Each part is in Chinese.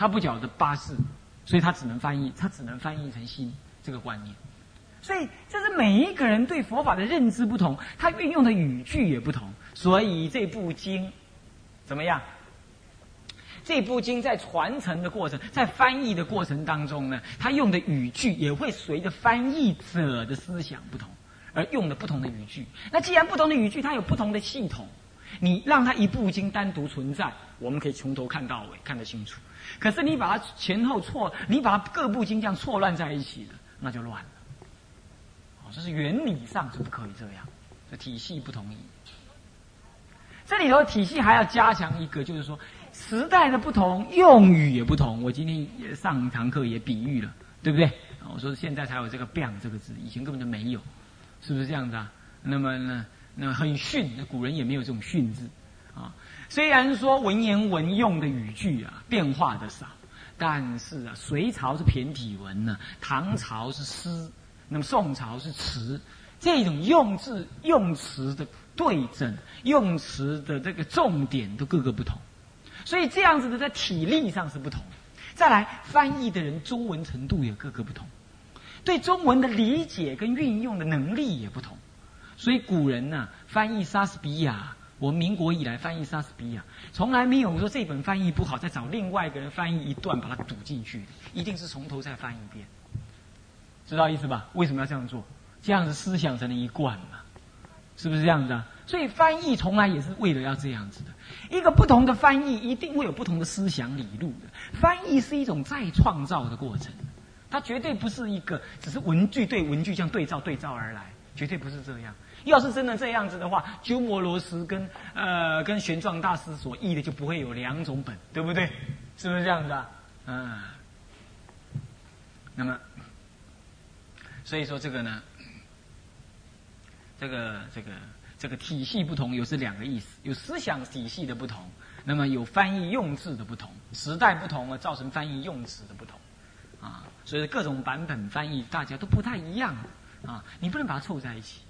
他不晓得八事，所以他只能翻译，他只能翻译成心这个观念。所以这是每一个人对佛法的认知不同，他运用的语句也不同。所以这部经怎么样？这部经在传承的过程，在翻译的过程当中呢，他用的语句也会随着翻译者的思想不同而用的不同的语句。那既然不同的语句，它有不同的系统，你让它一部经单独存在，我们可以从头看到尾，看得清楚。可是你把它前后错，你把它各部经这样错乱在一起了，那就乱了。哦，这是原理上是不可以这样，这体系不同意。这里头体系还要加强一个，就是说时代的不同，用语也不同。我今天也上一堂课也比喻了，对不对？我说现在才有这个“变”这个字，以前根本就没有，是不是这样子啊？那么呢，那很训，古人也没有这种训字啊。虽然说文言文用的语句啊变化的少，但是啊，隋朝是骈体文呢，唐朝是诗，那么宋朝是词，这种用字用词的。对症用词的这个重点都各个不同，所以这样子的在体力上是不同。再来翻译的人中文程度也各个不同，对中文的理解跟运用的能力也不同。所以古人呢翻译莎士比亚，我们民国以来翻译莎士比亚，从来没有说这本翻译不好，再找另外一个人翻译一段把它堵进去，一定是从头再翻一遍。知道意思吧？为什么要这样做？这样子思想才能一贯嘛。是不是这样子啊？所以翻译从来也是为了要这样子的。一个不同的翻译一定会有不同的思想理路的。翻译是一种再创造的过程，它绝对不是一个只是文句对文句这样对照对照而来，绝对不是这样。要是真的这样子的话，鸠摩罗什跟呃跟玄奘大师所译的就不会有两种本，对不对？是不是这样子啊？嗯。那么，所以说这个呢？这个这个这个体系不同，又是两个意思，有思想体系的不同，那么有翻译用字的不同，时代不同而造成翻译用词的不同，啊，所以各种版本翻译大家都不太一样，啊，你不能把它凑在一起，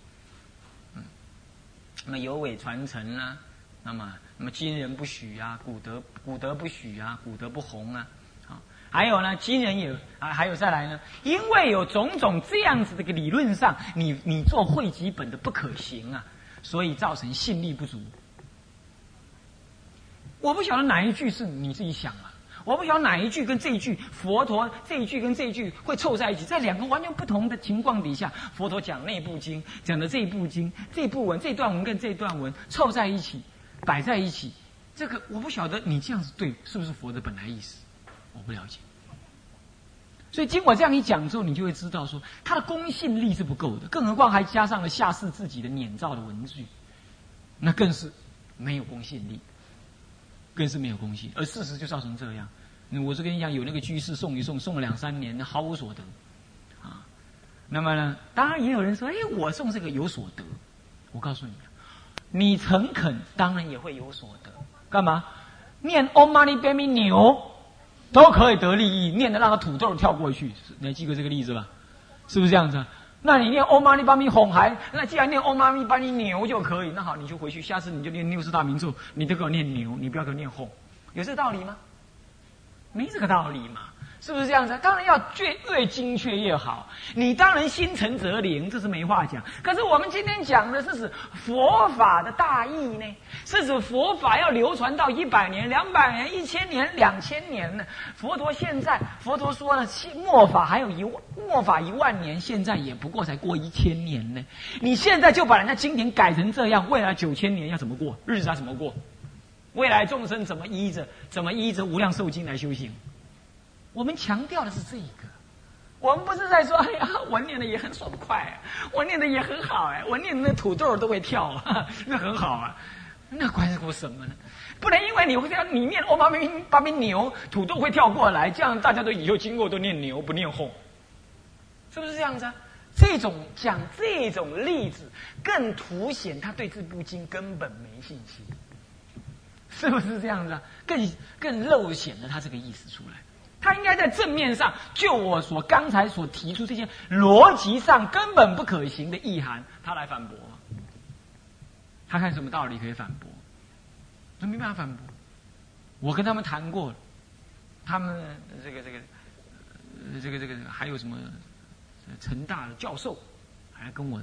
那么有伪传承啊，那么那么今人不许啊，古德古德不许啊，古德不红啊。还有呢，今人也啊，还有再来呢，因为有种种这样子的个理论上，你你做汇集本的不可行啊，所以造成信力不足。我不晓得哪一句是你自己想啊，我不晓得哪一句跟这一句佛陀这一句跟这一句会凑在一起，在两个完全不同的情况底下，佛陀讲那部经，讲的这一部经，这部文这段文跟这段文凑在一起，摆在一起，这个我不晓得你这样子对是不是佛的本来意思。我不了解，所以经过这样一讲之后，你就会知道说，它的公信力是不够的，更何况还加上了下士自己的碾造的文句，那更是没有公信力，更是没有公信。而事实就造成这样，我是跟你讲，有那个居士送一送，送了两三年，毫无所得，啊，那么呢，当然也有人说，哎，我送这个有所得，我告诉你，你诚恳，当然也会有所得，干嘛？念 Om Mani p a m e 牛。都可以得利益，念的让个土豆跳过去，你还记得这个例子吧？是不是这样子？那你念欧玛尼巴咪哄孩，那既然念欧玛尼巴咪牛就可以，那好，你就回去，下次你就念六字大名咒，你都给我念牛，你不要给我念哄，有这个道理吗？没这个道理嘛。是不是这样子？当然要越越精确越好。你当然心诚则灵，这是没话讲。可是我们今天讲的是指佛法的大义呢？是指佛法要流传到一百年、两百年、一千年、两千年呢？佛陀现在，佛陀说了，末法还有一，末法一万年，现在也不过才过一千年呢。你现在就把人家经典改成这样，未来九千年要怎么过？日子要怎么过？未来众生怎么依着怎么依着无量寿经来修行？我们强调的是这一个，我们不是在说，哎呀，我念的也很爽快，我念的也很好，哎，我念的那土豆都会跳，那很好啊，那关乎什么呢？不能因为你会这样，你念欧巴明巴明牛，土豆会跳过来，这样大家都以后经过都念牛不念哄，是不是这样子？啊？这种讲这种例子，更凸显他对这部经根本没信心，是不是这样子啊？更更露显了他这个意思出来。他应该在正面上，就我所刚才所提出这些逻辑上根本不可行的意涵，他来反驳。他看什么道理可以反驳？他没办法反驳。我跟他们谈过，他们这个这个，这个这个还有什么成大的教授，还跟我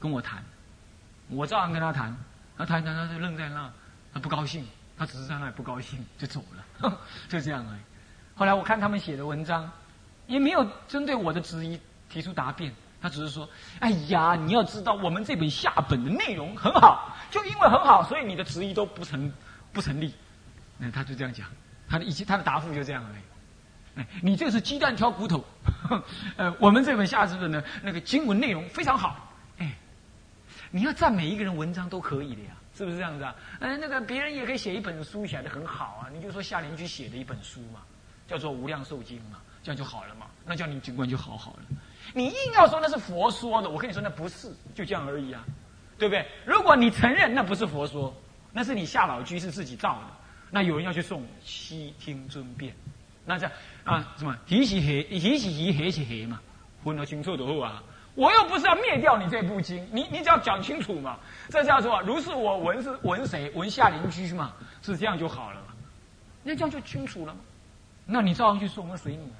跟我谈，我照样跟他谈，他谈谈他就愣在那，他不高兴，他只是在那不高兴就走了，就这样而已。后来我看他们写的文章，也没有针对我的质疑提出答辩，他只是说：“哎呀，你要知道我们这本下本的内容很好，就因为很好，所以你的质疑都不成不成立。”那他就这样讲。他的一他的答复就这样而已。哎，你这是鸡蛋挑骨头。呃，我们这本下字的呢，那个经文内容非常好。哎，你要赞美一个人文章都可以的呀，是不是这样子啊？哎，那个别人也可以写一本书写的很好啊。你就说夏林居写的一本书嘛，叫做《无量寿经》嘛，这样就好了嘛。那叫你经观就好好了。你硬要说那是佛说的，我跟你说那不是，就这样而已啊，对不对？如果你承认那不是佛说，那是你夏老居士自己造的。那有人要去送悉听尊便，那这样啊什么？提起黑，提起提，黑起黑嘛，分得清楚的话啊！我又不是要灭掉你这部经，你你只要讲清楚嘛。这叫做如是我闻是闻谁？闻下邻居嘛，是这样就好了嘛。那这样就清楚了嘛。那你照样去说，我们随你。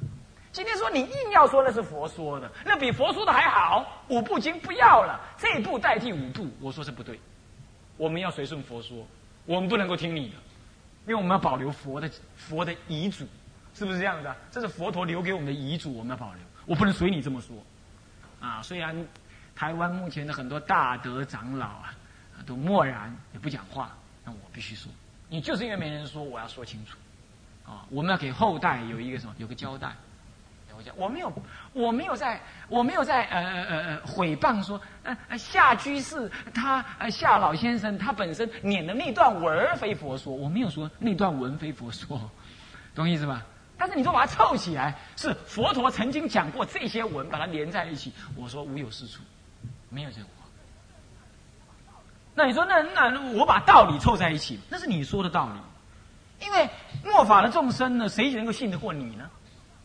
今天说你硬要说那是佛说的，那比佛说的还好。五部经不要了，这部代替五部，我说是不对。我们要随顺佛说，我们不能够听你的。因为我们要保留佛的佛的遗嘱，是不是这样的？这是佛陀留给我们的遗嘱，我们要保留。我不能随你这么说，啊！虽然台湾目前的很多大德长老啊，都默然也不讲话，那我必须说，你就是因为没人说，我要说清楚，啊！我们要给后代有一个什么，有个交代。我讲，我没有，我没有在，我没有在呃呃呃呃毁谤说，呃夏居士他呃夏老先生他本身念的那段文非佛说，我没有说那段文非佛说，懂意思吧？但是你说把它凑起来，是佛陀曾经讲过这些文，把它连在一起，我说无有是处，没有这个话。那你说那那我把道理凑在一起，那是你说的道理，因为末法的众生呢，谁能够信得过你呢？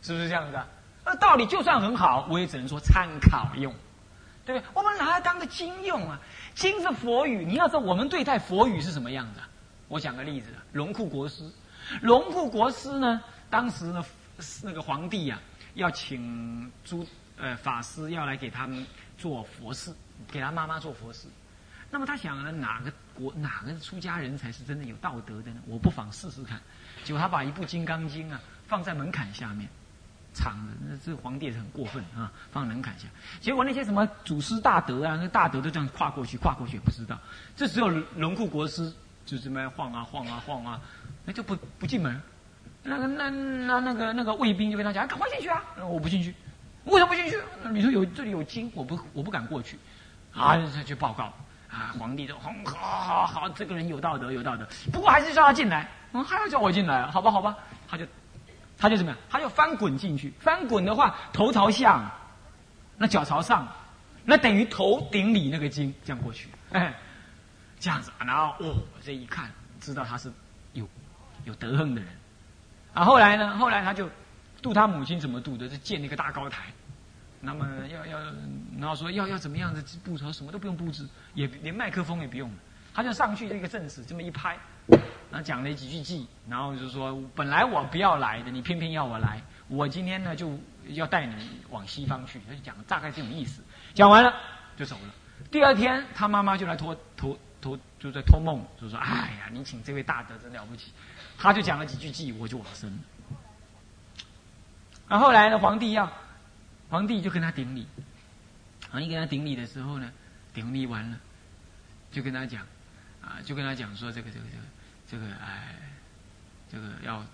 是不是这样子啊？那道理就算很好，我也只能说参考用，对不对？我们拿来当个经用啊。经是佛语，你要知道我们对待佛语是什么样的。我讲个例子，龙库国师，龙库国师呢，当时呢，那个皇帝呀，要请诸呃法师要来给他们做佛事，给他妈妈做佛事。那么他想呢，哪个国哪个出家人才是真的有道德的呢？我不妨试试看。结果他把一部《金刚经》啊放在门槛下面。长的，那这皇帝也是很过分啊，放门槛下。结果那些什么祖师大德啊，那大德都这样跨过去，跨过去也不知道。这只有龙库国师就这么晃啊晃啊晃啊，那就不不进门。那个那那那个那个卫兵就跟他讲：“赶快进去啊！”我不进去，为什么不进去？你说有这里有金，我不我不敢过去。啊，他去报告啊，皇帝就好好好，这个人有道德有道德，不过还是叫他进来。嗯，还要叫我进来？好吧好吧，他就。他就怎么样？他就翻滚进去。翻滚的话，头朝下，那脚朝上，那等于头顶里那个金，这样过去。哎，这样子，然后哦，这一看，知道他是有有德行的人。啊，后来呢？后来他就度他母亲怎么度的？是建那个大高台。那么要要，然后说要要怎么样的布置？什么都不用布置，也连麦克风也不用。他就上去这个阵势，这么一拍。然后讲了几句偈，然后就说本来我不要来的，你偏偏要我来。我今天呢就要带你往西方去，他就讲大概这种意思。讲完了就走了。第二天他妈妈就来托托托，就在托梦，就说：“哎呀，你请这位大德真了不起。”他就讲了几句偈，我就往生了。然后来呢，皇帝要，皇帝就跟他顶礼。皇帝跟他顶礼的时候呢，顶礼完了，就跟他讲，啊，就跟他讲说这个这个这个。这个哎，这个要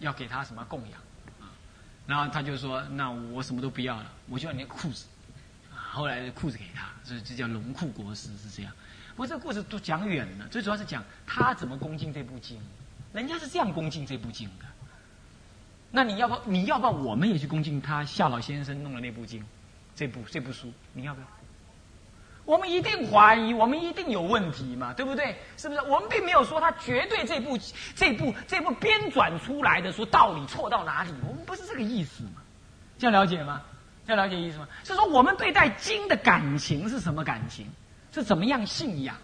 要给他什么供养啊？然后他就说：“那我什么都不要了，我就要你的裤子。”后来的裤子给他，所以这叫龙库国师是这样。不过这个故事都讲远了，最主要是讲他怎么恭敬这部经。人家是这样恭敬这部经的。那你要不你要不要我们也去恭敬他夏老先生弄的那部经，这部这部书，你要不要？我们一定怀疑，我们一定有问题嘛，对不对？是不是？我们并没有说他绝对这部、这部、这部编转出来的说道理错到哪里，我们不是这个意思嘛？这样了解吗？这样了解意思吗？是说我们对待经的感情是什么感情？是怎么样信仰？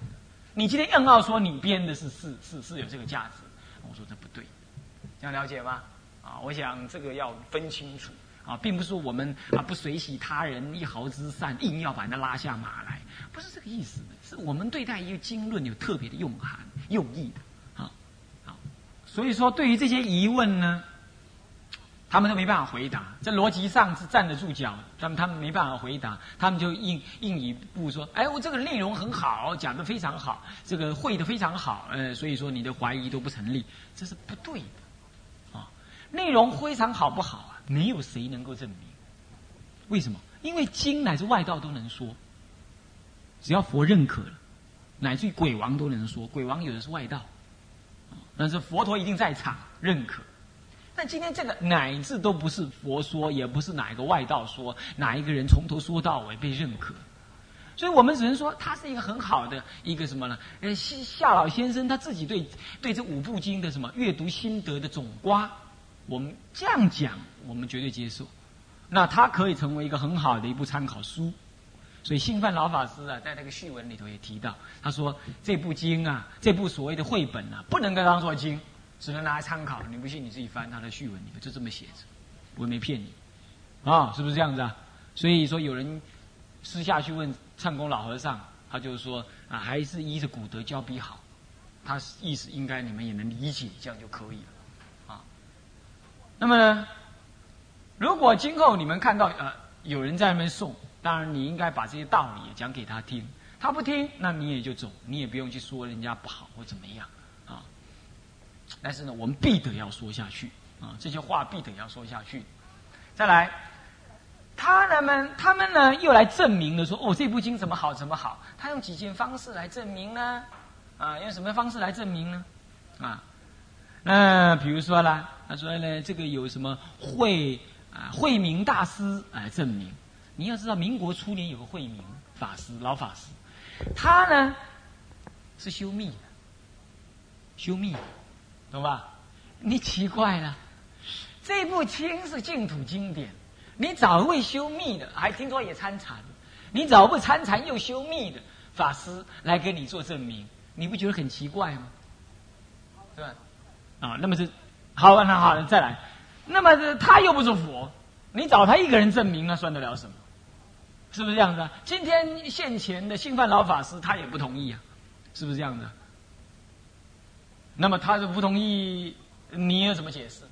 你今天硬要说你编的是是是是有这个价值，我说这不对，这样了解吗？啊，我想这个要分清楚啊，并不是我们啊不随喜他人一毫之善，硬要把他拉下马来，不是这个意思，是我们对待一个经论有特别的用含用意的。好，好，所以说对于这些疑问呢。他们都没办法回答，这逻辑上是站得住脚，他们他们没办法回答，他们就硬硬一步说：“哎，我这个内容很好，讲的非常好，这个会的非常好，呃，所以说你的怀疑都不成立，这是不对的，啊，内容非常好不好啊？没有谁能够证明，为什么？因为经乃至外道都能说，只要佛认可了，乃至于鬼王都能说，鬼王有的是外道，但是佛陀一定在场认可。”但今天这个乃至都不是佛说，也不是哪一个外道说，哪一个人从头说到尾被认可，所以我们只能说他是一个很好的一个什么呢？呃，夏夏老先生他自己对对这五部经的什么阅读心得的总瓜，我们这样讲，我们绝对接受。那他可以成为一个很好的一部参考书。所以信范老法师啊，在那个序文里头也提到，他说这部经啊，这部所谓的绘本啊，不能够当做经。只能拿来参考，你不信你自己翻他的序文，里面就这么写着，我没骗你，啊，是不是这样子啊？所以说有人私下去问唱功老和尚，他就是说啊，还是依着古德教比好，他意思应该你们也能理解，这样就可以了，啊。那么呢，如果今后你们看到呃有人在那边送，当然你应该把这些道理讲给他听，他不听，那你也就走，你也不用去说人家不好或怎么样。但是呢，我们必得要说下去啊！这些话必得要说下去。再来，他人们他们呢又来证明了说：哦，这部经怎么好怎么好？他用几件方式来证明呢？啊，用什么方式来证明呢？啊，那比如说啦，他说呢，这个有什么慧啊慧明大师来证明？你要知道，民国初年有个慧明法师，老法师，他呢是修密的，修密。懂吧？你奇怪了，这部经是净土经典，你找位修密的，还听说也参禅，你找不参禅又修密的法师来给你做证明，你不觉得很奇怪吗？对吧？啊，那么是好，那好，再来，那么他又不是佛，你找他一个人证明，那算得了什么？是不是这样子？今天现前的信范老法师他也不同意啊，是不是这样子？那么他是不同意，你有什么解释？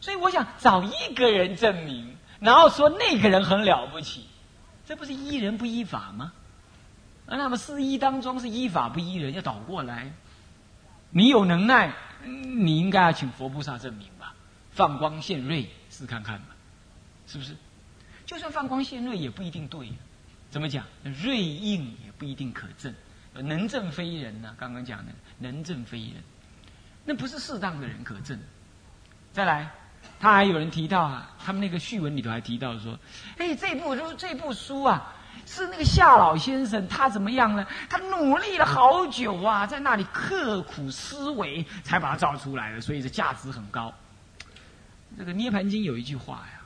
所以我想找一个人证明，然后说那个人很了不起，这不是依人不依法吗？啊，那么四依当中是依法不依人，要倒过来。你有能耐，你应该要请佛菩萨证明吧？放光现瑞，试看看吧，是不是？就算放光现瑞，也不一定对。怎么讲？瑞应也不一定可证，能证非人呢？刚刚讲的能证非人。那不是适当的人可证。再来，他还有人提到啊，他们那个序文里头还提到说，哎，这部书这部书啊，是那个夏老先生他怎么样呢？他努力了好久啊，在那里刻苦思维，才把它造出来的，所以这价值很高。这个《涅盘经》有一句话呀，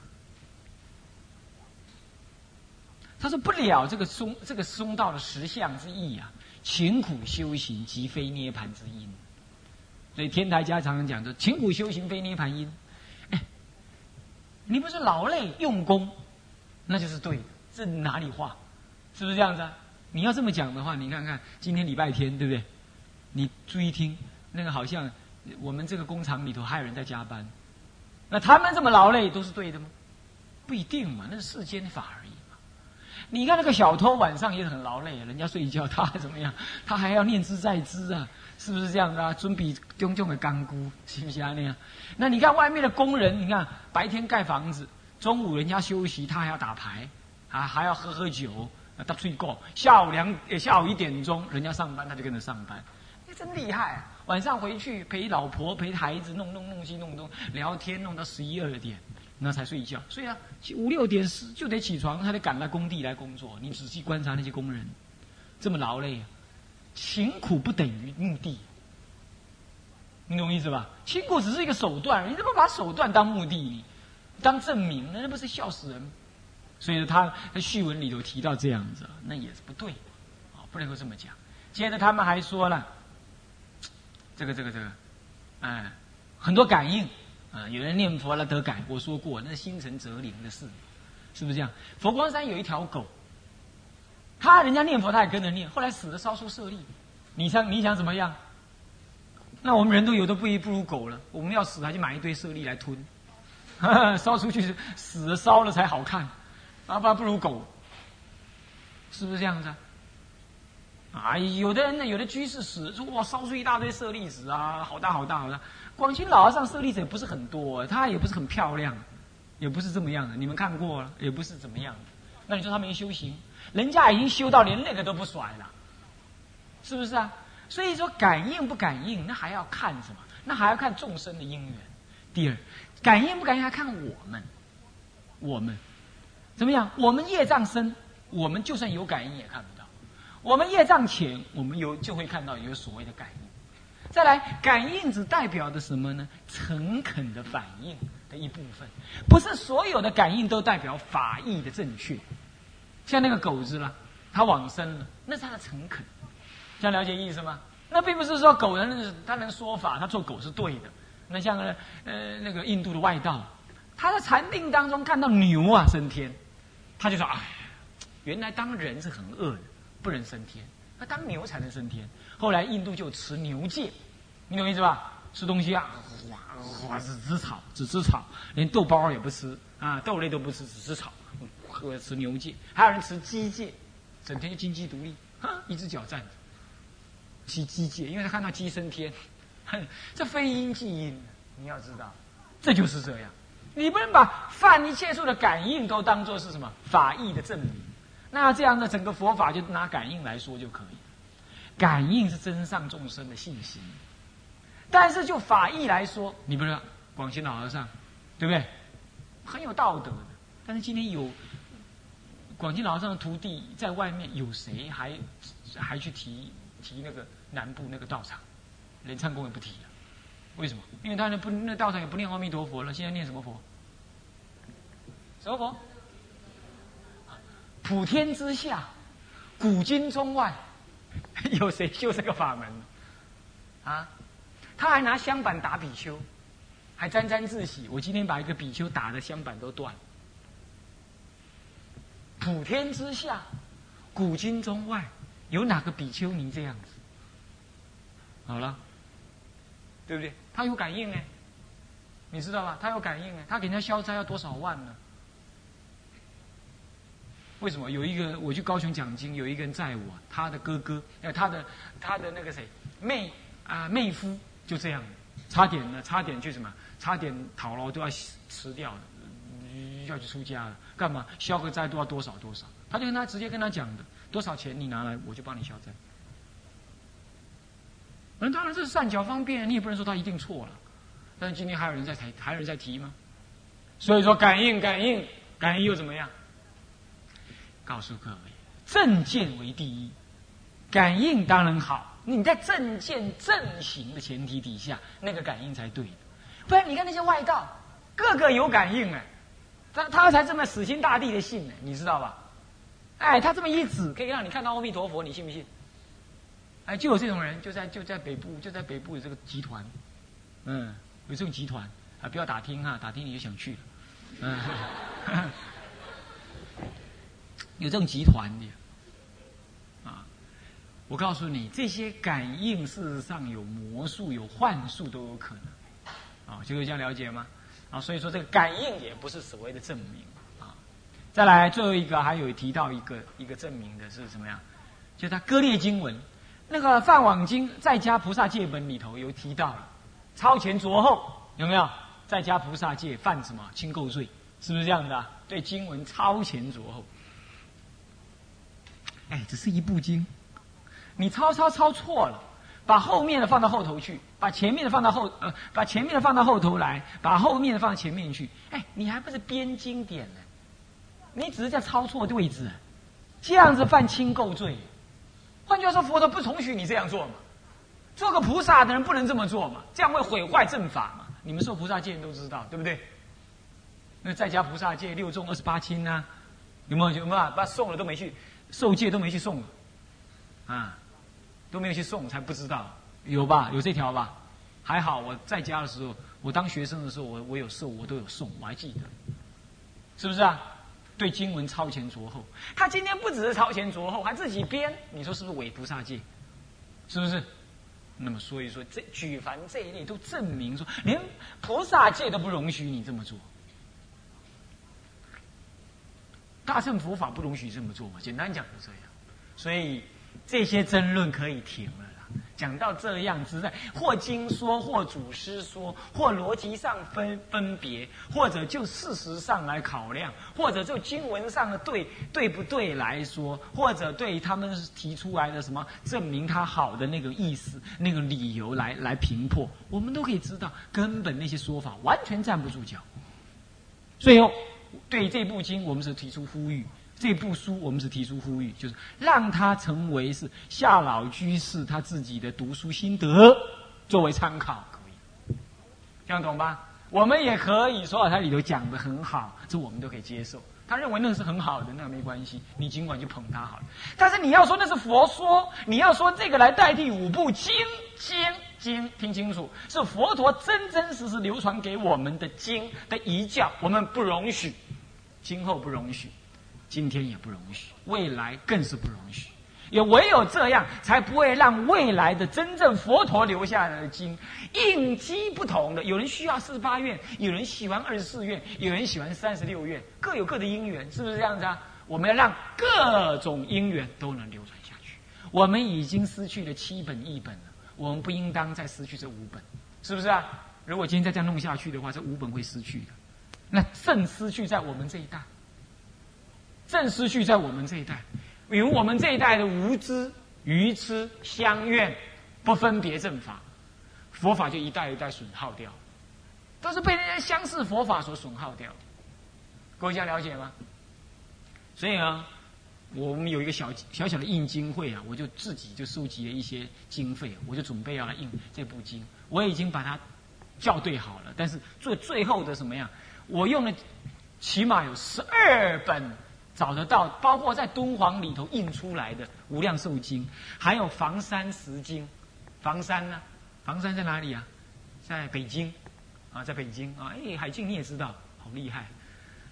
他说不了这个松这个松道的实相之意啊，勤苦修行即非涅盘之因。所以天台家常常讲说：“勤苦修行非涅盘因。”哎，你不是劳累用功，那就是对的。这哪里话？是不是这样子啊？你要这么讲的话，你看看今天礼拜天，对不对？你注意听，那个好像我们这个工厂里头还有人在加班，那他们这么劳累都是对的吗？不一定嘛，那是世间法而已嘛。你看那个小偷晚上也很劳累，人家睡觉，他怎么样？他还要念兹在兹啊。是不是这样的啊？准备种种的干菇，是不是啊那样？那你看外面的工人，你看白天盖房子，中午人家休息，他还要打牌，啊还要喝喝酒，打睡觉。下午两下午一点钟，人家上班，他就跟着上班，你真厉害。晚上回去陪老婆陪孩子弄弄弄西弄东聊天，弄到十一二点，那才睡觉。所以啊，五六点时就得起床，他得赶到工地来工作。你仔细观察那些工人，这么劳累。勤苦不等于目的，你懂我意思吧？勤苦只是一个手段，你怎么把手段当目的，当证明？那不是笑死人？所以他在序文里头提到这样子，那也是不对，啊，不能够这么讲。接着他们还说了，这个这个这个，哎，很多感应，啊，有人念佛了得感，我说过那是心诚则灵的事，是不是这样？佛光山有一条狗，他人家念佛他也跟着念，后来死了烧出舍利，你想你想怎么样？那我们人都有的不一不如狗了，我们要死还去买一堆舍利来吞，烧出去死了烧了才好看，啊不不如狗，是不是这样子？啊，有的人呢，有的居士死说哇烧出一大堆舍利子啊，好大好大好大。广清老和尚舍利子也不是很多，他也不是很漂亮，也不是这么样的。你们看过了，也不是怎么样。那你说他没修行？人家已经修到连那个都不甩了，是不是啊？所以说感应不感应，那还要看什么？那还要看众生的因缘。第二，感应不感应还看我们，我们怎么样？我们业障深，我们就算有感应也看不到；我们业障浅，我们有就会看到有所谓的感应。再来，感应只代表的什么呢？诚恳的反应的一部分，不是所有的感应都代表法义的正确。像那个狗子了，它往生了，那是它的诚恳。这样了解意思吗？那并不是说狗人他能说法，他做狗是对的。那像呃那个印度的外道，他在禅定当中看到牛啊升天，他就说：“哎，原来当人是很恶的，不能升天，那当牛才能升天。”后来印度就吃牛戒，你懂意思吧？吃东西啊，哇哇只吃草，只吃草，连豆包也不吃啊，豆类都不吃，只吃草，喝吃牛戒。还有人吃鸡戒，整天就金鸡独立，啊，一只脚站着。其机戒，因为他看到鸡升天，哼这非因即因，你要知道，这就是这样。你不能把犯一切处的感应都当做是什么法义的证明，那这样的整个佛法就拿感应来说就可以。感应是真上众生的信心，但是就法义来说，你不是广西老和尚，对不对？很有道德的，但是今天有广西老和尚的徒弟在外面，有谁还还去提提那个？南部那个道场，连唱功也不提了，为什么？因为他那不那道场也不念阿弥陀佛了，现在念什么佛？什么佛？普天之下，古今中外，有谁修这个法门？啊？他还拿香板打比丘，还沾沾自喜。我今天把一个比丘打的香板都断了。普天之下，古今中外，有哪个比丘尼这样子？好了，对不对？他有感应呢，你知道吧？他有感应呢，他给人家消灾要多少万呢？为什么？有一个我去高雄讲经，有一个人载我，他的哥哥，呃，他的他的那个谁妹啊妹夫就这样，差点呢，差点去什么？差点讨了都要吃掉了，要去出家了，干嘛？消个灾都要多少多少？他就跟他直接跟他讲的，多少钱你拿来，我就帮你消灾。那当然这是善巧方便，你也不能说他一定错了。但是今天还有人在提，还有人在提吗？所以说感应感应感应又怎么样？告诉各位，正见为第一，感应当然好。你在正见正行的前提底下，那个感应才对的。不然你看那些外道，个个有感应哎，他他才这么死心塌地的信呢，你知道吧？哎，他这么一指，可以让你看到阿弥陀佛，你信不信？哎，就有这种人，就在就在北部，就在北部有这个集团，嗯，有这种集团啊，不要打听哈，打听你就想去了，嗯，有这种集团的，啊，我告诉你，这些感应事实上有魔术、有幻术都有可能，啊，就是这样了解吗？啊，所以说这个感应也不是所谓的证明啊。再来最后一个，还有提到一个一个证明的是什么样？就他割裂经文。那个《梵网经》在家菩萨戒本里头有提到，超前着后有没有？在家菩萨戒犯什么轻垢罪？是不是这样的？对经文超前着后，哎，只是一部经，你抄抄抄错了，把后面的放到后头去，把前面的放到后呃，把前面的放到后头来，把后面的放到前面去，哎，你还不是编经典呢？你只是在抄错位置，这样子犯轻垢罪。换句话说，佛陀不容许你这样做嘛？做个菩萨的人不能这么做嘛？这样会毁坏正法嘛？你们受菩萨戒人都知道，对不对？那在家菩萨戒六重二十八轻呢？有没有？有没有？把送了都没去受戒，都没去送啊，都没有去送，才不知道有吧？有这条吧？还好我在家的时候，我当学生的时候，我我有受，我都有送，我还记得，是不是啊？对经文超前着后，他今天不只是超前着后，还自己编，你说是不是伪菩萨戒？是不是？那么所以说，这举凡这一类都证明说，连菩萨戒都不容许你这么做。大乘佛法不容许这么做嘛？简单讲就这样，所以这些争论可以停了。讲到这样子，在或经说，或祖师说，或逻辑上分分别，或者就事实上来考量，或者就经文上的对对不对来说，或者对他们提出来的什么证明他好的那个意思、那个理由来来评破，我们都可以知道，根本那些说法完全站不住脚。最后，对这部经，我们是提出呼吁。这部书我们是提出呼吁，就是让它成为是夏老居士他自己的读书心得作为参考，可以这样懂吧？我们也可以说他里头讲的很好，这我们都可以接受。他认为那是很好的，那没关系，你尽管去捧他好了。但是你要说那是佛说，你要说这个来代替五部经经经，听清楚，是佛陀真真实实流传给我们的经的遗教，我们不容许，今后不容许。今天也不容许，未来更是不容许。也唯有这样，才不会让未来的真正佛陀留下来的经应机不同的。有人需要四十八愿，有人喜欢二十四愿，有人喜欢三十六愿，各有各的因缘，是不是这样子啊？我们要让各种因缘都能流传下去。我们已经失去了七本译本了，我们不应当再失去这五本，是不是啊？如果今天再这样弄下去的话，这五本会失去的，那正失去在我们这一代。正失去在我们这一代，比如我们这一代的无知、愚痴、相怨，不分别正法，佛法就一代一代损耗掉，都是被那些相似佛法所损耗掉。各位家了解吗？所以啊，我们有一个小小小的印经会啊，我就自己就收集了一些经费，我就准备要来印这部经。我已经把它校对好了，但是最最后的什么样，我用了起码有十二本。找得到，包括在敦煌里头印出来的《无量寿经》，还有房山石经。房山呢？房山在哪里啊？在北京，啊，在北京啊。哎，海静你也知道，好厉害。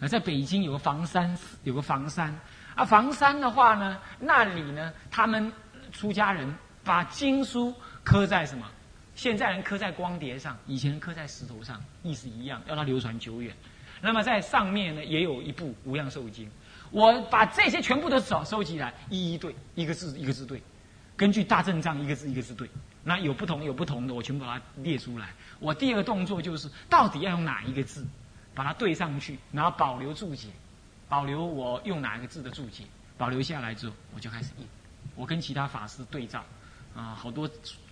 啊，在北京有个房山，有个房山。啊，房山的话呢，那里呢，他们出家人把经书刻在什么？现在人刻在光碟上，以前刻在石头上，意思一样，要它流传久远。那么在上面呢，也有一部《无量寿经》。我把这些全部都找收集来，一一对，一个字一个字对，根据大正藏一个字一个字对。那有不同有不同的，我全部把它列出来。我第二个动作就是，到底要用哪一个字，把它对上去，然后保留注解，保留我用哪一个字的注解，保留下来之后，我就开始印。我跟其他法师对照，啊，好多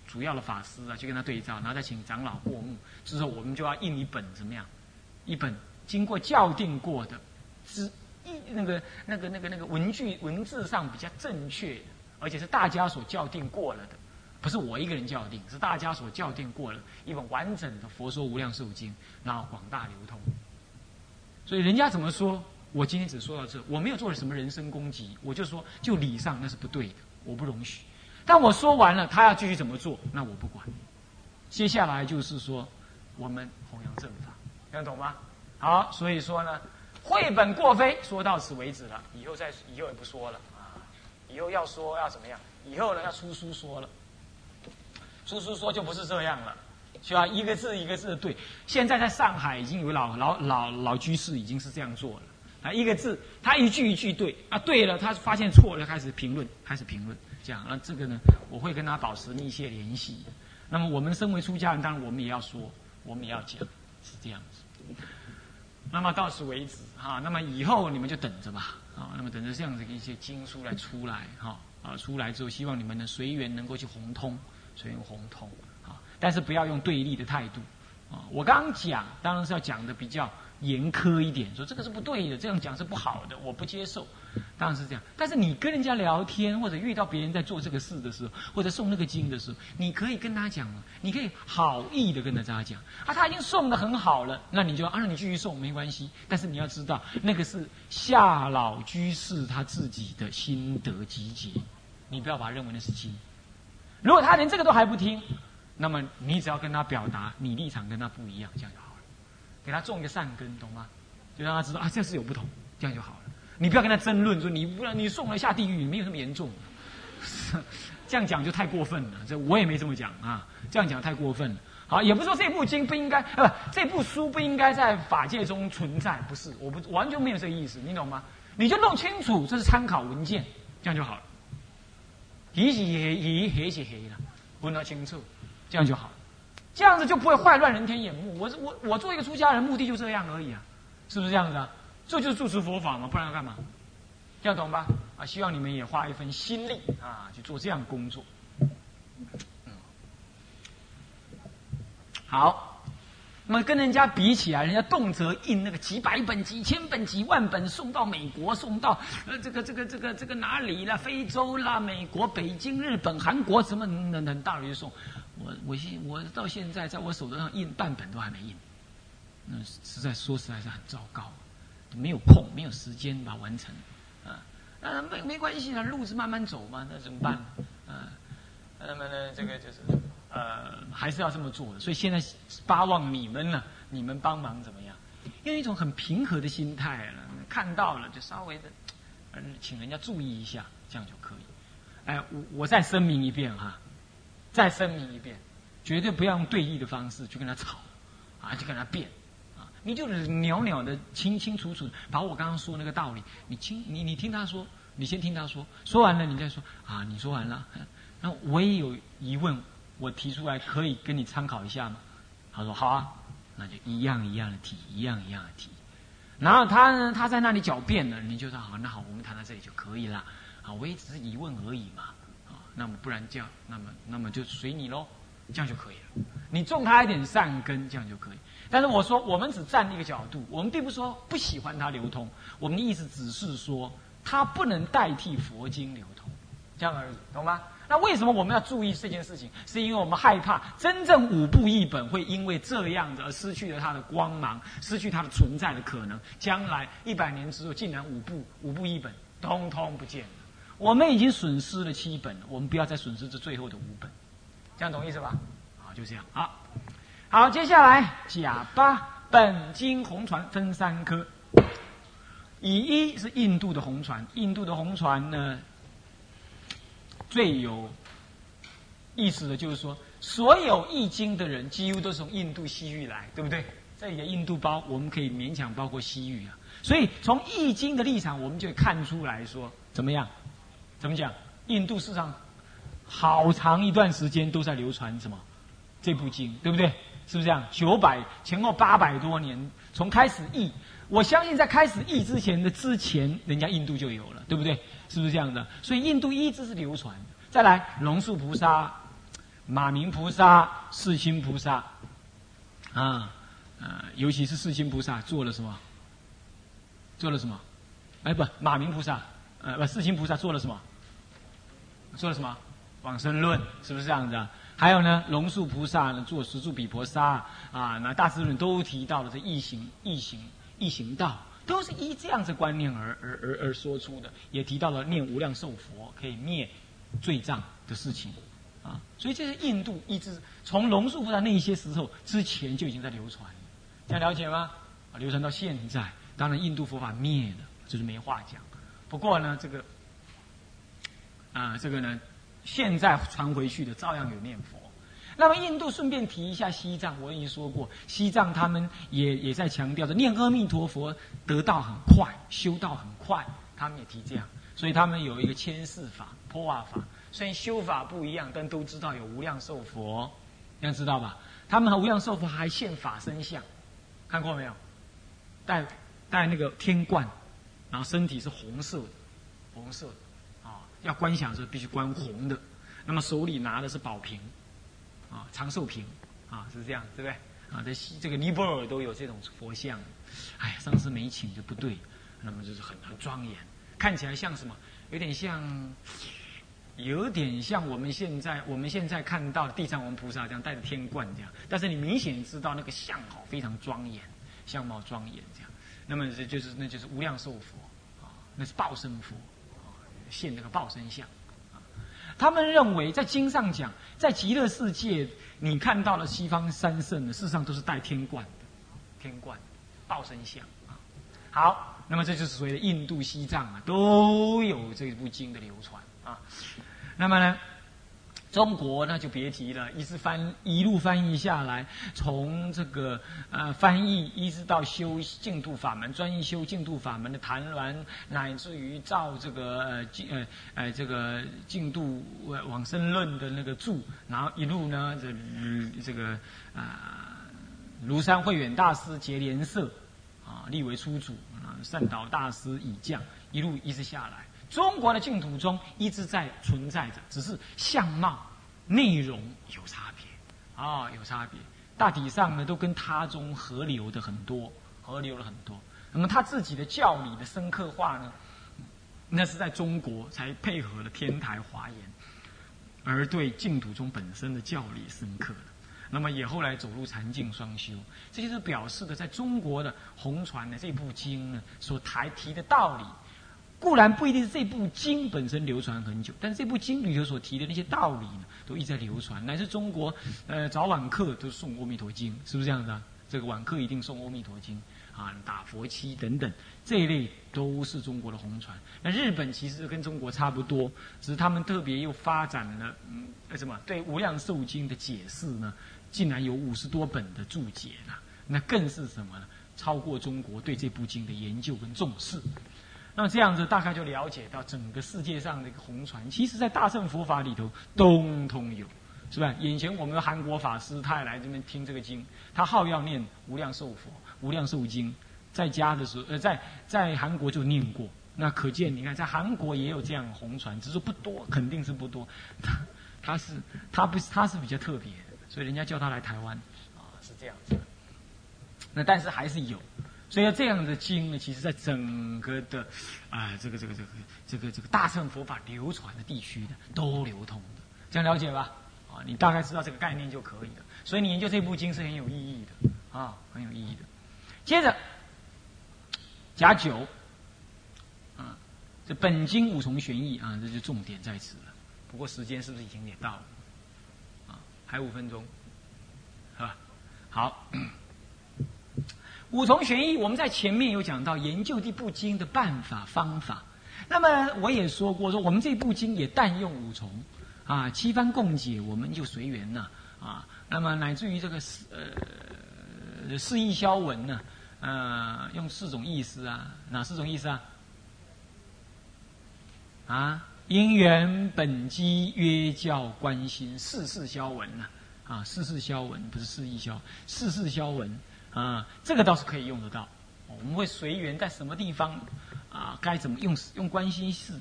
主要的法师啊，去跟他对照，然后再请长老过目之后，我们就要印一本怎么样？一本经过校订过的那个、那个、那个、那个文句文字上比较正确，而且是大家所校订过了的，不是我一个人校订，是大家所校订过了一本完整的《佛说无量寿经》，然后广大流通。所以人家怎么说，我今天只说到这，我没有做什么人身攻击，我就说就理上那是不对的，我不容许。但我说完了，他要继续怎么做，那我不管。接下来就是说，我们弘扬正法，听懂吗？好，所以说呢。绘本过飞，说到此为止了，以后再以后也不说了啊！以后要说要怎么样？以后呢要出书说了，出书说就不是这样了，就要一个字一个字的对。现在在上海已经有老老老老居士已经是这样做了啊，一个字他一句一句对啊，对了他发现错了开始评论，开始评论，这样那这个呢我会跟他保持密切联系。那么我们身为出家人，当然我们也要说，我们也要讲，是这样子。那么到此为止哈，那么以后你们就等着吧啊，那么等着这样子一些经书来出来哈啊，出来之后希望你们能随缘能够去红通，随缘红通啊，但是不要用对立的态度啊。我刚刚讲当然是要讲的比较。严苛一点，说这个是不对的，这样讲是不好的，我不接受。当然是这样，但是你跟人家聊天，或者遇到别人在做这个事的时候，或者送那个经的时候，你可以跟他讲嘛，你可以好意的跟大家讲啊，他已经送的很好了，那你就啊，你继续送没关系。但是你要知道，那个是夏老居士他自己的心得集结，你不要把它认为那是经。如果他连这个都还不听，那么你只要跟他表达你立场跟他不一样，这样就好了。给他种一个善根，懂吗？就让他知道啊，这是有不同，这样就好了。你不要跟他争论说你不要你送了下地狱，没有那么严重。这样讲就太过分了，这我也没这么讲啊。这样讲太过分了。好，也不是说这部经不应该，呃，这部书不应该在法界中存在，不是，我不完全没有这个意思，你懂吗？你就弄清楚，这是参考文件，这样就好了。一是黑，一黑是黑了，分得清楚，这样就好，这样子就不会坏乱人天眼目。我我我做一个出家人，目的就这样而已啊，是不是这样子啊？这就是住持佛法嘛，不然要干嘛？这样懂吧？啊，希望你们也花一份心力啊，去做这样工作。好，那么跟人家比起来，人家动辄印那个几百本、几千本、几万本送到美国，送到呃这个这个这个这个哪里啦？非洲啦、美国、北京、日本、韩国，什么很很大的就送。我我现我到现在在我手头上印半本都还没印，那实在说实在是很糟糕，没有空，没有时间把它完成啊。那没没关系啊，路是慢慢走嘛，那怎么办？啊，那么呢，这个就是。呃，还是要这么做的，所以现在巴望你们呢，你们帮忙怎么样？用一种很平和的心态了，看到了就稍微的，嗯，请人家注意一下，这样就可以。哎，我我再声明一遍哈，再声明一遍，绝对不要用对立的方式去跟他吵，啊，去跟他辩，你就是袅袅的、清清楚楚把我刚刚说那个道理，你听，你你听他说，你先听他说，说完了你再说，啊，你说完了，那我也有疑问。我提出来可以跟你参考一下吗？他说好啊，那就一样一样的提，一样一样的提。然后他呢，他在那里狡辩呢，你就说好，那好，我们谈到这里就可以了。啊，我也只是疑问而已嘛。啊，那么不然这样，那么那么就随你喽，这样就可以了。你种他一点善根，这样就可以。但是我说，我们只站一个角度，我们并不说不喜欢它流通，我们的意思只是说，它不能代替佛经流通，这样而已，懂吗？那为什么我们要注意这件事情？是因为我们害怕真正五部译本会因为这样的而失去了它的光芒，失去它的存在的可能。将来一百年之后，竟然五部五部译本通通不见了。我们已经损失了七本，我们不要再损失这最后的五本。这样懂意思吧？好，就这样。好，好，接下来甲八本经红船分三科，乙一是印度的红船，印度的红船呢？最有意思的就是说，所有译经的人几乎都是从印度西域来，对不对？这里的印度包，我们可以勉强包括西域啊。所以从易经的立场，我们就看出来说，怎么样？怎么讲？印度市场好长一段时间都在流传什么这部经，对不对？是不是这样？九百前后八百多年，从开始译，我相信在开始译之前的之前，人家印度就有了，对不对？是不是这样的？所以印度一直是流传。再来，龙树菩萨、马明菩萨、世亲菩萨，啊，呃，尤其是世亲菩萨做了什么？做了什么？哎，不，马明菩萨，呃，不，世亲菩萨做了什么？做了什么？往生论，是不是这样子？啊还有呢，龙树菩萨呢，做十住比婆沙，啊，那大师们都提到了这异行、异行、异行道。都是依这样子观念而而而而说出的，也提到了念无量寿佛可以灭罪障的事情，啊，所以这是印度一直从龙树菩萨那一些时候之前就已经在流传，这样了解吗？啊，流传到现在，当然印度佛法灭了，就是没话讲。不过呢，这个啊，这个呢，现在传回去的照样有念佛。那么印度顺便提一下西藏，我已经说过，西藏他们也也在强调着念阿弥陀佛得道很快，修道很快，他们也提这样，所以他们有一个千世法、破瓦法，虽然修法不一样，但都知道有无量寿佛，要知道吧？他们和无量寿佛还现法身相，看过没有？戴戴那个天冠，然后身体是红色的，红色的，要观想的时候必须观红的，那么手里拿的是宝瓶。啊，长寿瓶，啊，是这样，对不对？啊，在这个尼泊尔都有这种佛像，哎，上次没请就不对，那么就是很很庄严，看起来像什么？有点像，有点像我们现在我们现在看到地藏王菩萨这样带着天冠这样，但是你明显知道那个相好非常庄严，相貌庄严这样，那么这就是那就是无量寿佛，啊，那是报身佛，现那个报身像。他们认为在经上讲，在极乐世界，你看到了西方三圣呢，事实上都是带天冠的，天冠，报身像啊。好，那么这就是所谓的印度、西藏啊，都有这部经的流传啊。那么呢？中国那就别提了，一直翻一路翻译下来，从这个呃翻译一直到修净土法门，专一修净土法门的谭鸾，乃至于造这个呃净呃呃这个净土往生论的那个注，然后一路呢这这个啊庐山慧远大师结莲社啊立为初祖啊善导大师以降，一路一直下来。中国的净土中一直在存在着，只是相貌、内容有差别，啊，有差别。大体上呢，都跟他中合流的很多，合流了很多。那么他自己的教理的深刻化呢，那是在中国才配合了天台华严，而对净土中本身的教理深刻了。那么也后来走入禅净双修，这就是表示的，在中国的红传的这部经呢，所抬提的道理。固然不一定是这部经本身流传很久，但是这部经里头所提的那些道理呢，都一直在流传。乃至中国，呃，早晚课都诵《阿弥陀经》，是不是这样子啊？这个晚课一定诵《阿弥陀经》，啊，打佛七等等这一类都是中国的红传。那日本其实跟中国差不多，只是他们特别又发展了，嗯，什么对《无量寿经》的解释呢？竟然有五十多本的注解呢，那更是什么呢？超过中国对这部经的研究跟重视。那这样子大概就了解到整个世界上的一个红传，其实在大乘佛法里头通通有，是吧？眼前我们的韩国法师他也来这边听这个经，他好要念无量寿佛、无量寿经，在家的时候，呃，在在韩国就念过。那可见你看，在韩国也有这样红传，只是不多，肯定是不多。他他是他不是他是比较特别，所以人家叫他来台湾，啊，是这样子。那但是还是有。所以这样的经呢，其实在整个的啊，这个这个这个这个这个大乘佛法流传的地区的都流通的，这样了解吧？啊，你大概知道这个概念就可以了。所以你研究这部经是很有意义的啊，很有意义的。接着甲九啊，这本经五重玄义啊，这就重点在此了。不过时间是不是已经也到了？啊，还五分钟，是吧？好。五重玄义，我们在前面有讲到研究这部经的办法方法。那么我也说过，说我们这部经也但用五重，啊，七番共解，我们就随缘呐，啊，那么乃至于这个四呃四义消文呢，呃，用四种意思啊，哪四种意思啊？啊，因缘本机约教观心四世消文呐，啊，四世消文不是四义消，四世消文。啊，这个倒是可以用得到。我们会随缘在什么地方，啊，该怎么用用关心式，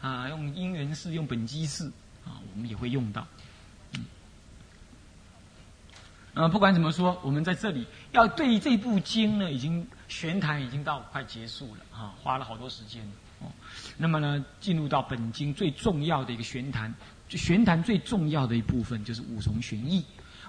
啊，用因缘式，用本机式，啊，我们也会用到。嗯，啊，不管怎么说，我们在这里要对这部经呢，已经玄谈已经到快结束了，啊，花了好多时间。哦，那么呢，进入到本经最重要的一个玄谈，玄谈最重要的一部分就是五重玄义。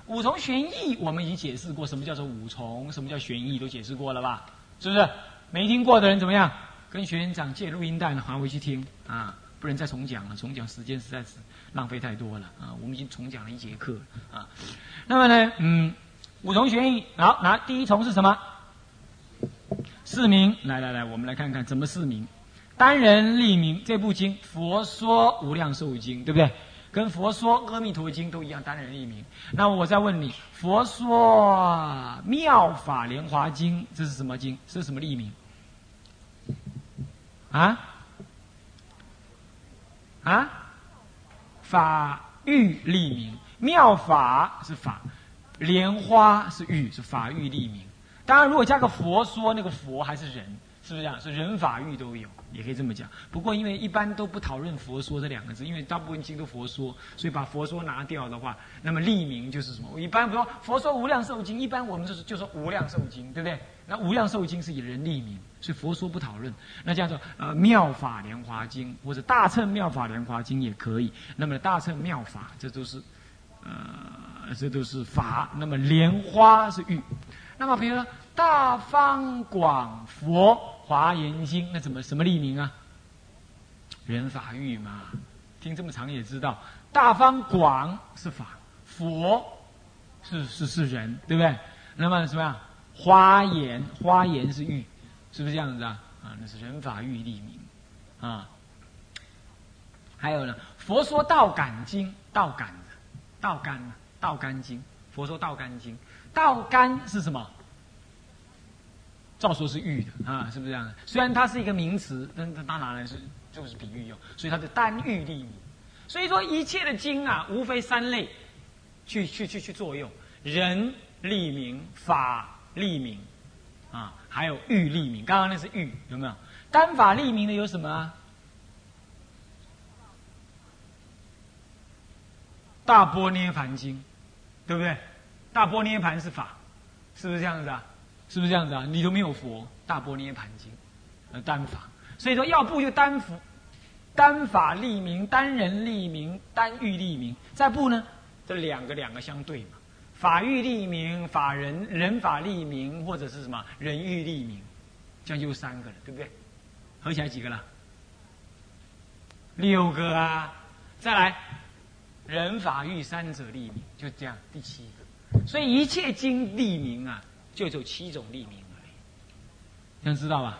五重玄义，我们已经解释过，什么叫做五重，什么叫玄义，都解释过了吧？是不是？没听过的人怎么样？跟学员长借录音带呢，还回去听啊，不能再重讲了，重讲时间实在是浪费太多了啊。我们已经重讲了一节课啊。那么呢，嗯，五重玄义，好，拿第一重是什么？四名，来来来，我们来看看怎么四名。单人立名，这部经《佛说无量寿经》，对不对？跟佛说《阿弥陀经》都一样，单人立名。那我再问你，佛说《妙法莲华经》这是什么经？是什么立名？啊？啊？法欲立名，妙法是法，莲花是欲，是法欲立名。当然，如果加个佛说，那个佛还是人，是不是这样？是人法欲都有。也可以这么讲，不过因为一般都不讨论佛说这两个字，因为大部分经都佛说，所以把佛说拿掉的话，那么立名就是什么？我一般比如说佛说无量寿经，一般我们就是就说无量寿经，对不对？那无量寿经是以人立名，所以佛说不讨论。那叫做呃妙法莲华经或者大乘妙法莲华经也可以。那么大乘妙法这都是呃这都是法，那么莲花是玉。那么比如说大方广佛。华严经那怎么什么立名啊？人法欲嘛，听这么长也知道，大方广是法，佛是是是人，对不对？那么什么样？花言花言是欲，是不是这样子啊？啊，那是人法欲立名啊。还有呢，佛说道感经，道感的，道感道干经，佛说道干经，道干是什么？照说是玉的啊，是不是这样的？虽然它是一个名词，但它拿来是就是比喻用，所以它是单玉立名。所以说一切的经啊，无非三类，去去去去作用：人立名、法立名，啊，还有玉立名。刚刚那是玉，有没有？单法立名的有什么啊？大波涅盘经，对不对？大波涅盘是法，是不是这样子啊？是不是这样子啊？你都没有佛，大波涅盘经，呃，单法。所以说要不就单佛，单法立名，单人立名，单欲立名。再不呢，这两个两个相对嘛，法欲立名，法人人法立名，或者是什么人欲立名，这样就三个了，对不对？合起来几个了？六个啊！再来，人法欲三者立名，就这样，第七个。所以一切经立名啊。就只有七种立名而已，这样知道吧？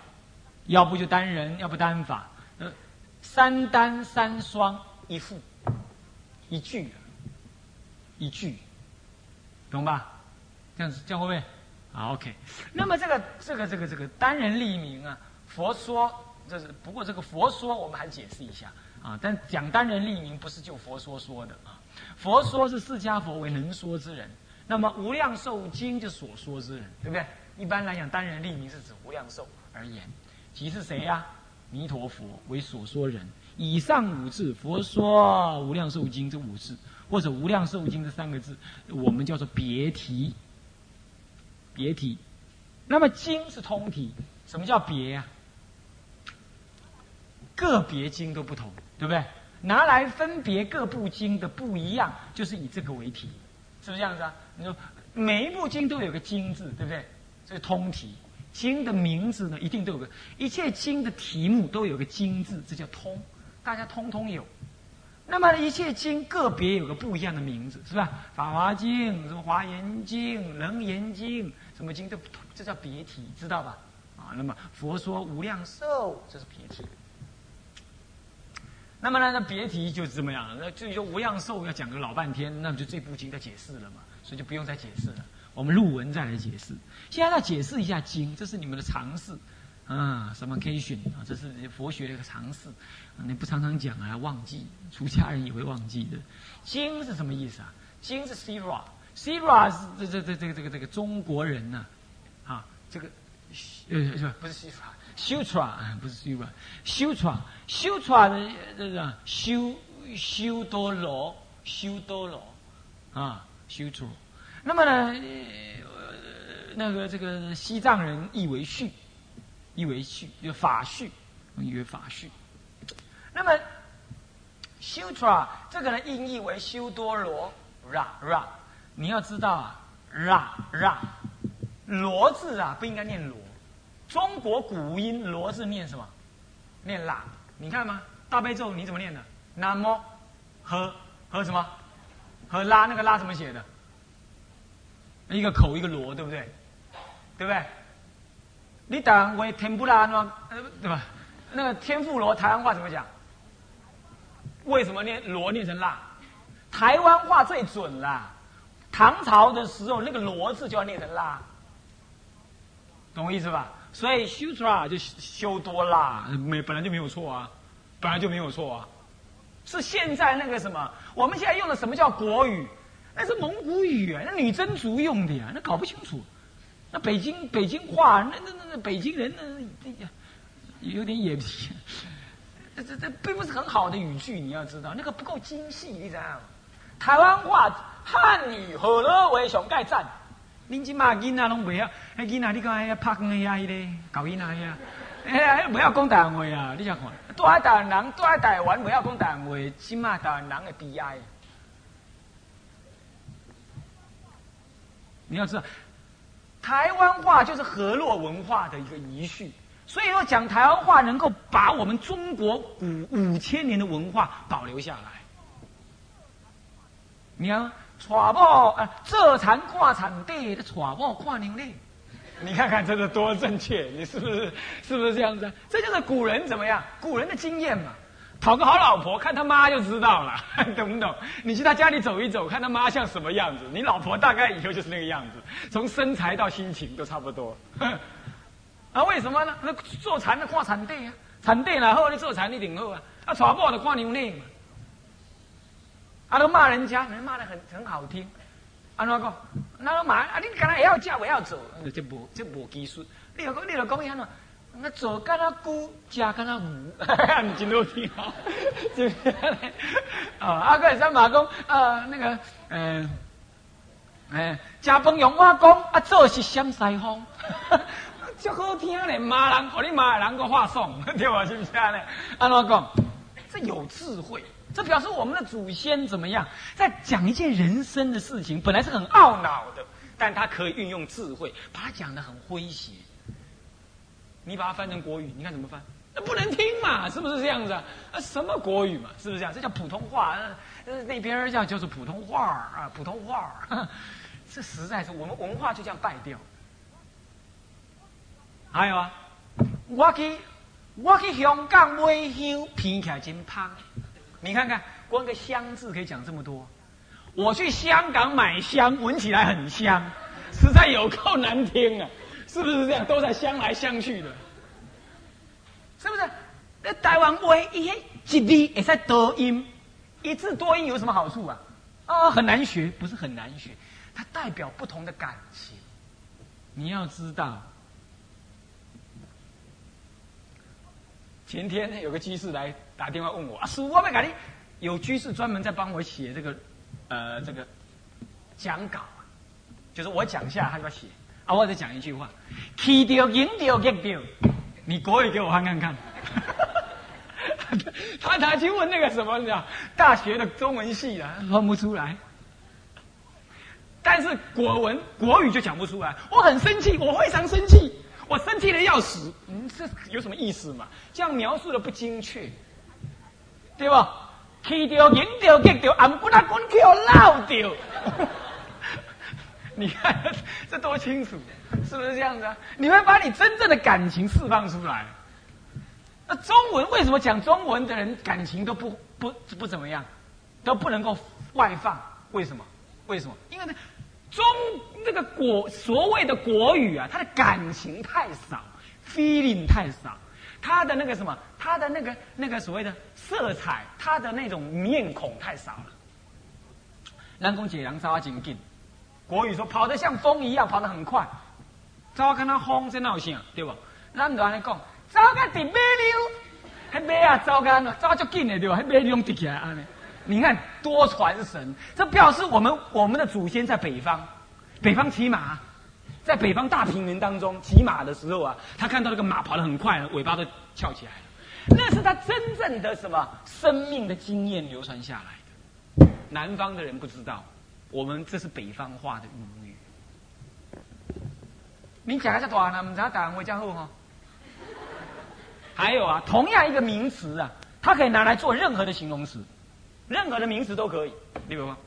要不就单人，要不单法，呃，三单三双一副，一句，一句，懂吧？这样子，这样会不会？好，OK。那么这个这个这个这个单人立名啊，佛说这是不过这个佛说我们还解释一下啊，但讲单人立名不是就佛说说的啊，佛说是释迦佛为能说之人。那么无量寿经就所说之人，对不对？一般来讲，单人立名是指无量寿而言，即是谁呀？弥陀佛为所说人。以上五字，佛说无量寿经这五字，或者无量寿经这三个字，我们叫做别题。别题。那么经是通题，什么叫别呀？个别经都不同，对不对？拿来分别各部经的不一样，就是以这个为题。是不是这样子啊？你说每一部经都有个经字，对不对？这个通题，经的名字呢，一定都有个一切经的题目都有个经字，这叫通，大家通通有。那么一切经个别有个不一样的名字，是吧？法华经、什么华严经、楞严经，什么经都这叫别题，知道吧？啊，那么佛说无量寿，这是别题。那么呢，那别提就是这么样，那至于说无量寿要讲个老半天，那么就这部经在解释了嘛，所以就不用再解释了。我们入文再来解释。现在要解释一下经，这是你们的常识啊，什么 K 训啊，这是佛学的一个常识。你不常常讲啊，忘记，出家人也会忘记的。经是什么意思啊？经是 Sira，Sira 是这这这这个这个这个中国人呢，啊，这个呃是吧？不是 Sira。修传不是修吧？修传修传的这个修修多罗修多罗啊修传。那么呢，那个这个西藏人译为序，译为序就法序，译为法序。那么修传这个呢，音译为修多罗，ra ra。你要知道啊，ra ra，罗字啊不应该念罗。中国古音罗字念什么？念拉。你看吗？大悲咒你怎么念的？南无和和什么？和拉那个拉怎么写的？一个口一个罗，对不对？对不对？你台湾话天不拉吗？对吧？那个天妇罗台湾话怎么讲？为什么念罗念成拉？台湾话最准啦。唐朝的时候那个罗字就要念成拉，懂我意思吧？所以修出来就修多啦，没本来就没有错啊，本来就没有错啊，是现在那个什么，我们现在用的什么叫国语？那是蒙古语啊，那女真族用的呀，那搞不清楚。那北京北京话，那那那那北京人那有点野皮，这这这并不是很好的语句，你要知道，那个不够精细，你知道吗？台湾话汉语何乐为上盖赞？恁即马囡仔拢袂晓，迄囡仔你讲遐拍光遐迄个搞囡仔遐，哎，袂晓讲台湾话啊！你想看，住喺台湾人，住喺台湾袂晓讲台湾话，即马台湾人的悲哀。你要知道，台湾话就是河洛文化的一个遗绪，所以说讲台湾话能够把我们中国五五千年的文化保留下来。你看，娶某啊，做蚕看产地，娶某看牛嘞。你看看这个多正确，你是不是是不是这样子？这就是古人怎么样？古人的经验嘛。讨个好老婆，看他妈就知道了，懂不懂？你去他家里走一走，看他妈像什么样子，你老婆大概以后就是那个样子，从身材到心情都差不多。啊，为什么呢？那做蚕的看产地啊，产地然后你做蚕你顶好啊，啊，娶某的看牛内嘛。啊，都骂人家，人骂的很很好听。啊，那讲，那个骂啊，你刚才也要嫁，我要走，这无这无技术。你又讲，你又讲样呢？那做干那姑，嫁干那母，你真好听 啊！就啊，阿哥三马公啊，那个，嗯，哎，家崩用我讲，啊，做是香西风，就好听嘞。骂人，和你骂人个话送，对吧？是不是啊？安怎讲？这有智慧，这表示我们的祖先怎么样？在讲一件人生的事情，本来是很懊恼的，但他可以运用智慧，把它讲的很诙谐。你把它翻成国语，你看怎么翻？那不能听嘛，是不是这样子啊？啊，什么国语嘛，是不是这样？这叫普通话，呃，那边叫就是普通话啊，普通话。这实在是我们文化就这样败掉。还有啊，我去我去香港买香，闻起来真香。你看看，光个香字可以讲这么多。我去香港买香，闻起来很香，实在有够难听啊。是不是这样？都在相来相去的，是不是？那台湾话一一字也在多音，一字多音有什么好处啊？啊，很难学，不是很难学，它代表不同的感情。你要知道，前天有个居士来打电话问我，啊，师傅，我没搞你，有居士专门在帮我写这个，呃，这个讲稿，就是我讲下，他就要写。啊，我再讲一句话，气掉、赢掉、get 掉，你国语给我翻看看。他他去问那个什么，你知道，大学的中文系啊，翻不出来。但是国文、国语就讲不出来，我很生气，我非常生气，我生气的要死。嗯，这有什么意思嘛？这样描述的不精确，对吧？气掉、赢掉、get 掉，俺不那滚掉、闹掉。你看 这多清楚，是不是这样子啊？你会把你真正的感情释放出来。那中文为什么讲中文的人感情都不不不怎么样，都不能够外放？为什么？为什么？因为呢，中那个国所谓的国语啊，它的感情太少，feeling 太少，他的那个什么，他的那个那个所谓的色彩，他的那种面孔太少了。南宫解良沙紧紧。国语说跑得像风一样，跑得很快。早跟他风在闹响，对不？咱就安尼讲，早个直马溜，迄马啊，早干了，早就紧的对吧？迄马溜直起来安尼。你看多传神，这表示我们我们的祖先在北方，北方骑马，在北方大平原当中骑马的时候啊，他看到那个马跑得很快，尾巴都翘起来了，那是他真正的什么生命的经验流传下来的。南方的人不知道。我们这是北方话的母语。你讲一下多呢？我们讲台湾话讲好哈。还有啊，同样一个名词啊，它可以拿来做任何的形容词，任何的名词都可以。你比如说，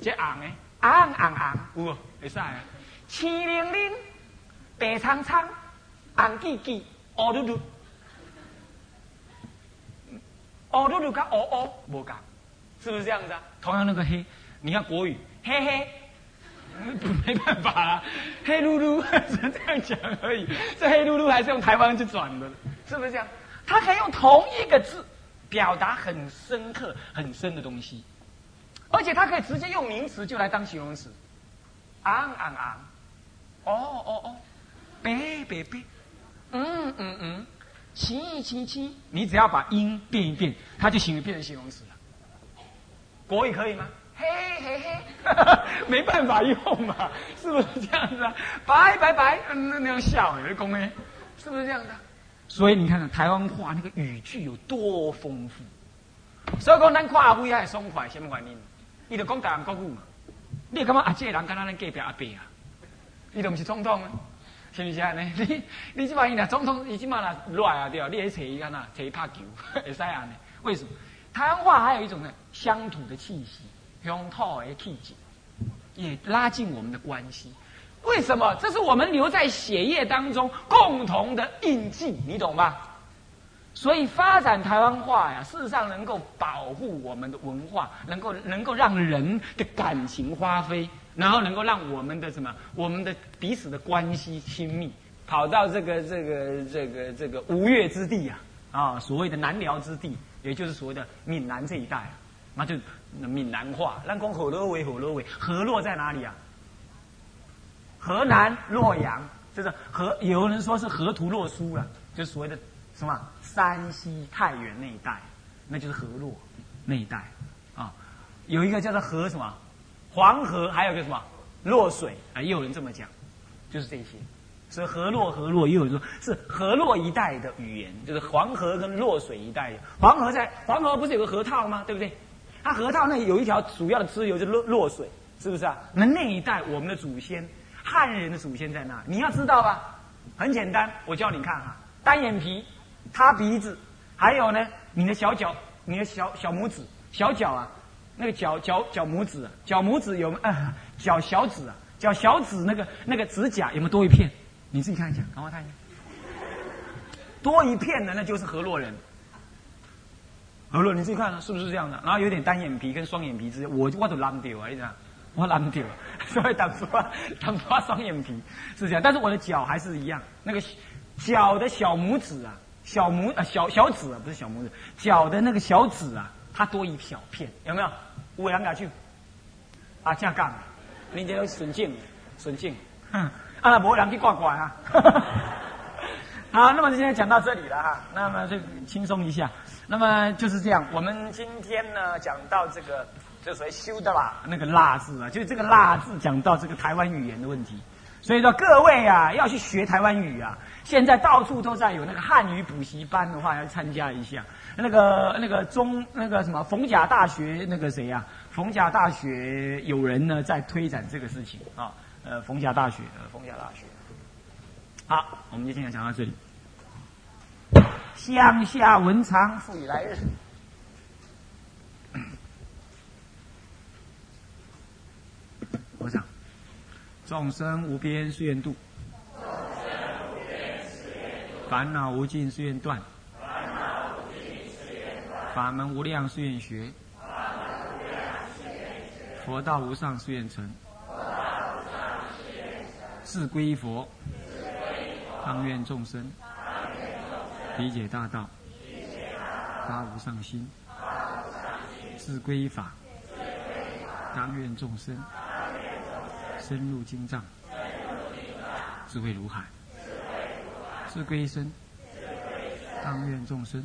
这昂哎，昂昂昂，有会使啊。青零零，白苍苍，红叽叽，乌噜噜，乌噜噜跟乌乌无共，是不是这样子啊？同样那个黑。你看国语，嘿嘿，没办法啊，黑噜噜 只能这样讲而已。这黑噜噜还是用台湾去转的，是不是这样？他可以用同一个字表达很深刻、很深的东西，而且他可以直接用名词就来当形容词。昂昂昂，哦哦哦，别别别，嗯嗯嗯，七七七，你只要把音变一变，它就形变成形容词了。国语可以吗？嘿嘿嘿，没办法用嘛，是不是这样子啊？拜拜拜，那那样笑，有的公呢，是不是这样的？所以你看看台湾话那个语句有多丰富。所以讲咱看阿辉还爽快，什么原因？伊就讲台湾国语嘛。你感觉阿姐人跟咱隔壁阿伯啊？伊都不是总统？是不是啊？你你你即摆伊若总统，伊即摆若来啊，对，你去找伊干呐？找伊拍球，会使啊呢？为什么？台湾话还有一种呢，乡土的气息，乡土的气质，也拉近我们的关系。为什么？这是我们留在血液当中共同的印记，你懂吧？所以发展台湾话呀，事实上能够保护我们的文化，能够能够让人的感情发挥，然后能够让我们的什么，我们的彼此的关系亲密，跑到这个这个这个这个吴越之地啊，啊，所谓的南辽之地，也就是所谓的闽南这一带，那就闽南话。那讲河洛为河洛为，河洛在哪里啊？河南洛阳，就是河，有人说是河图洛书了，就所谓的什么山西太原那一带，那就是河洛那一带啊。有一个叫做河什么黄河，还有个什么洛水啊，也有人这么讲，就是这些。所以河洛河洛，也有人说是河洛一带的语言，就是黄河跟洛水一带。黄河在黄河不是有个河套吗？对不对？它河套那有一条主要的支流就是洛洛水，是不是啊？那那一带我们的祖先。汉人的祖先在那，你要知道吧？很简单，我教你看哈，单眼皮，塌鼻子，还有呢，你的小脚，你的小小拇指，小脚啊，那个脚脚脚拇指，脚拇指有啊，脚小指啊，脚小指那个那个指甲有没有多一片？你自己看一下，赶快看一下，多一片的那就是河洛人。河洛，你自己看是不是这样的？然后有点单眼皮跟双眼皮之间，我我都烂掉啊，你知道。我懒掉，所以打不发打不发双眼皮是这样，但是我的脚还是一样，那个脚的小拇指啊，小拇啊小小指啊，不是小拇指，脚的那个小指啊，它多一小片，有没有？五两两去啊，这样杠，你这个顺境顺境，啊，那无人去挂挂啊。好，那么今天讲到这里了哈，那么就轻松一下，那么就是这样，我们今天呢讲到这个。就所谓修的啦，那个“辣”字啊，就是这个“辣”字讲到这个台湾语言的问题。所以说各位啊，要去学台湾语啊，现在到处都在有那个汉语补习班的话，要参加一下。那个那个中那个什么逢甲大学那个谁呀？逢甲大学有人呢在推展这个事情啊。呃，逢甲大学，呃，逢甲大学。好，我们就今天讲到这里。乡下文昌赋予来日。我想，众生无边誓愿度，烦恼无尽誓愿断，法门无量誓愿学，佛道无上誓愿成，自归佛，当愿众生。理解大道，发无上心，自归法，当愿众生。深入经藏，智慧如海，智归身，当愿众生。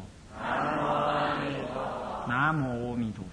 南无阿弥陀。